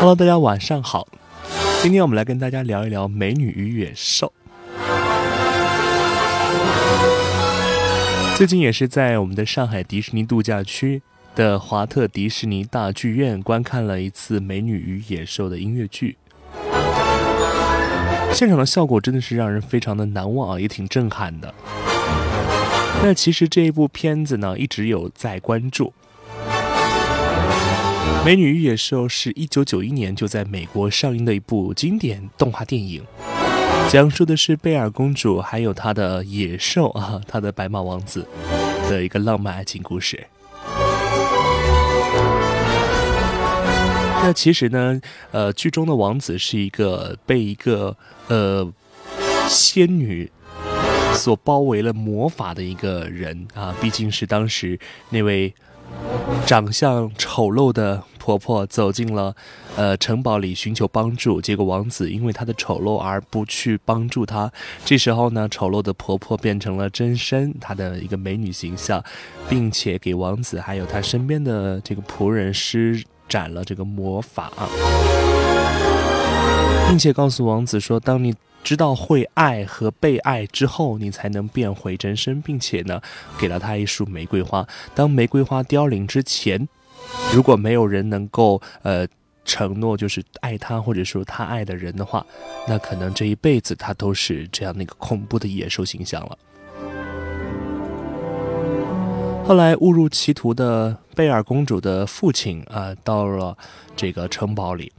Hello，大家晚上好。今天我们来跟大家聊一聊《美女与野兽》。最近也是在我们的上海迪士尼度假区的华特迪士尼大剧院观看了一次《美女与野兽》的音乐剧。现场的效果真的是让人非常的难忘啊，也挺震撼的。那其实这一部片子呢，一直有在关注。《美女与野兽》是一九九一年就在美国上映的一部经典动画电影，讲述的是贝尔公主还有她的野兽啊，她的白马王子的一个浪漫爱情故事。那其实呢，呃，剧中的王子是一个被一个呃仙女所包围了魔法的一个人啊，毕竟是当时那位。长相丑陋的婆婆走进了，呃，城堡里寻求帮助。结果王子因为她的丑陋而不去帮助她。这时候呢，丑陋的婆婆变成了真身，她的一个美女形象，并且给王子还有他身边的这个仆人施展了这个魔法，并且告诉王子说：“当你。”知道会爱和被爱之后，你才能变回真身，并且呢，给了他一束玫瑰花。当玫瑰花凋零之前，如果没有人能够呃承诺就是爱他或者说他爱的人的话，那可能这一辈子他都是这样那个恐怖的野兽形象了。后来误入歧途的贝尔公主的父亲啊，到了这个城堡里。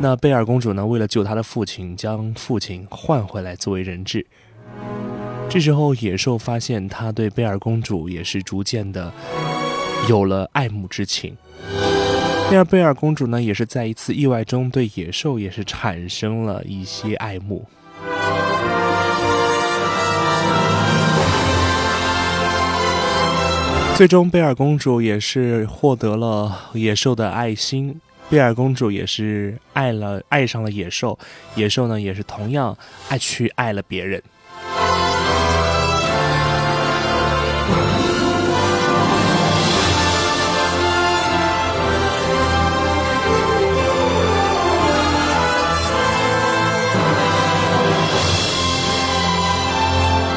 那贝尔公主呢？为了救她的父亲，将父亲换回来作为人质。这时候，野兽发现他对贝尔公主也是逐渐的有了爱慕之情。第二，贝尔公主呢，也是在一次意外中对野兽也是产生了一些爱慕。最终，贝尔公主也是获得了野兽的爱心。贝尔公主也是爱了，爱上了野兽，野兽呢也是同样爱去爱了别人。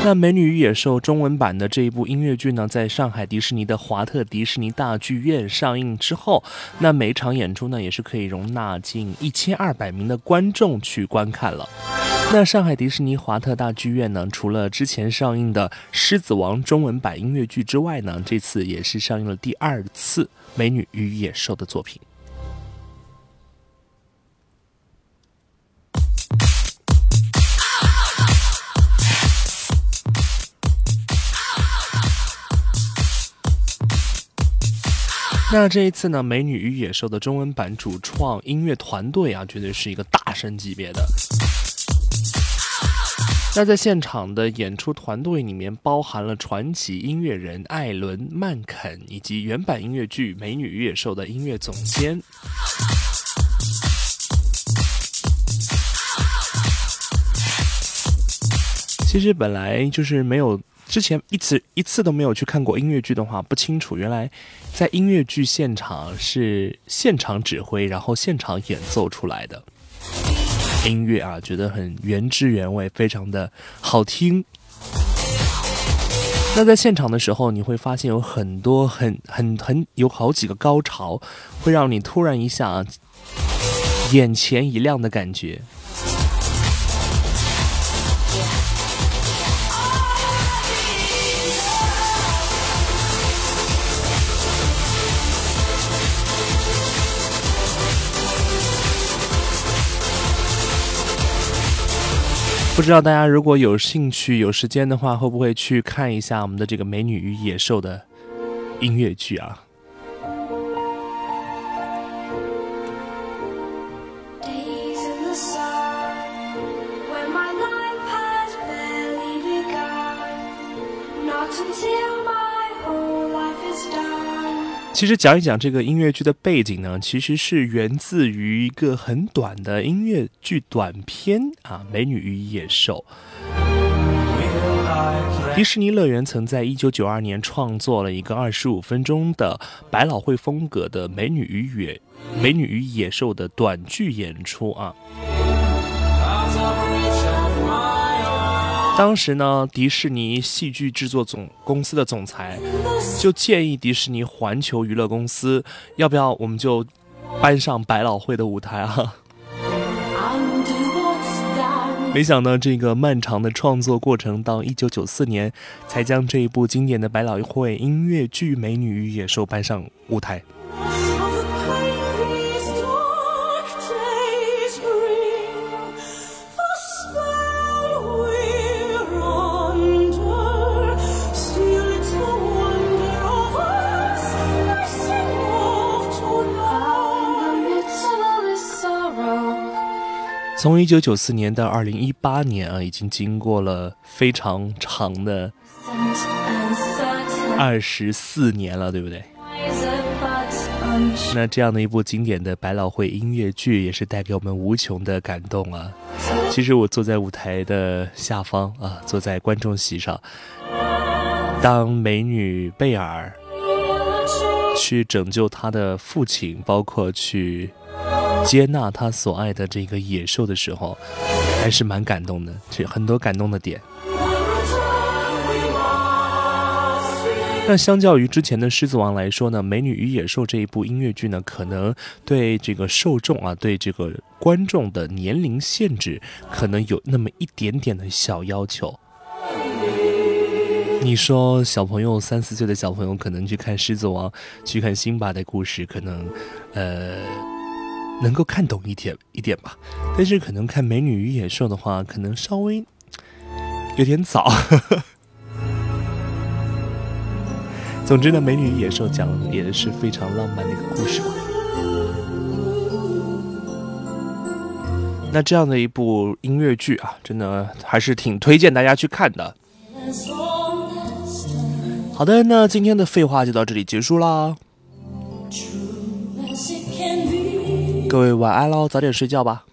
那《美女与野兽》中文版的这一部音乐剧呢，在上海迪士尼的华特迪士尼大剧院上映之后，那每场演出呢，也是可以容纳近一千二百名的观众去观看了。那上海迪士尼华特大剧院呢，除了之前上映的《狮子王》中文版音乐剧之外呢，这次也是上映了第二次《美女与野兽》的作品。那这一次呢，《美女与野兽》的中文版主创音乐团队啊，绝对是一个大神级别的。那在现场的演出团队里面，包含了传奇音乐人艾伦·曼肯，以及原版音乐剧《美女与野兽》的音乐总监。其实本来就是没有。之前一次一次都没有去看过音乐剧的话，不清楚原来在音乐剧现场是现场指挥，然后现场演奏出来的音乐啊，觉得很原汁原味，非常的好听。那在现场的时候，你会发现有很多很很很有好几个高潮，会让你突然一下眼前一亮的感觉。不知道大家如果有兴趣、有时间的话，会不会去看一下我们的这个《美女与野兽》的音乐剧啊？其实讲一讲这个音乐剧的背景呢，其实是源自于一个很短的音乐剧短片啊，《美女与野兽》。迪士尼乐园曾在一九九二年创作了一个二十五分钟的百老汇风格的《美女与野美女与野兽》的短剧演出啊。当时呢，迪士尼戏剧制作总公司的总裁就建议迪士尼环球娱乐公司，要不要我们就搬上百老汇的舞台啊？没想到这个漫长的创作过程，到一九九四年才将这一部经典的百老汇音乐剧《美女与野兽》搬上舞台。从一九九四年到二零一八年啊，已经经过了非常长的二十四年了，对不对？那这样的一部经典的百老汇音乐剧，也是带给我们无穷的感动啊！其实我坐在舞台的下方啊，坐在观众席上，当美女贝尔去拯救她的父亲，包括去。接纳他所爱的这个野兽的时候，还是蛮感动的，这很多感动的点。那相较于之前的《狮子王》来说呢，《美女与野兽》这一部音乐剧呢，可能对这个受众啊，对这个观众的年龄限制，可能有那么一点点的小要求。你说小朋友三四岁的小朋友可能去看《狮子王》，去看辛巴的故事，可能，呃。能够看懂一点一点吧，但是可能看《美女与野兽》的话，可能稍微有点早。总之呢，《美女与野兽》讲也是非常浪漫的一个故事。那这样的一部音乐剧啊，真的还是挺推荐大家去看的。好的，那今天的废话就到这里结束啦。各位晚安喽，早点睡觉吧。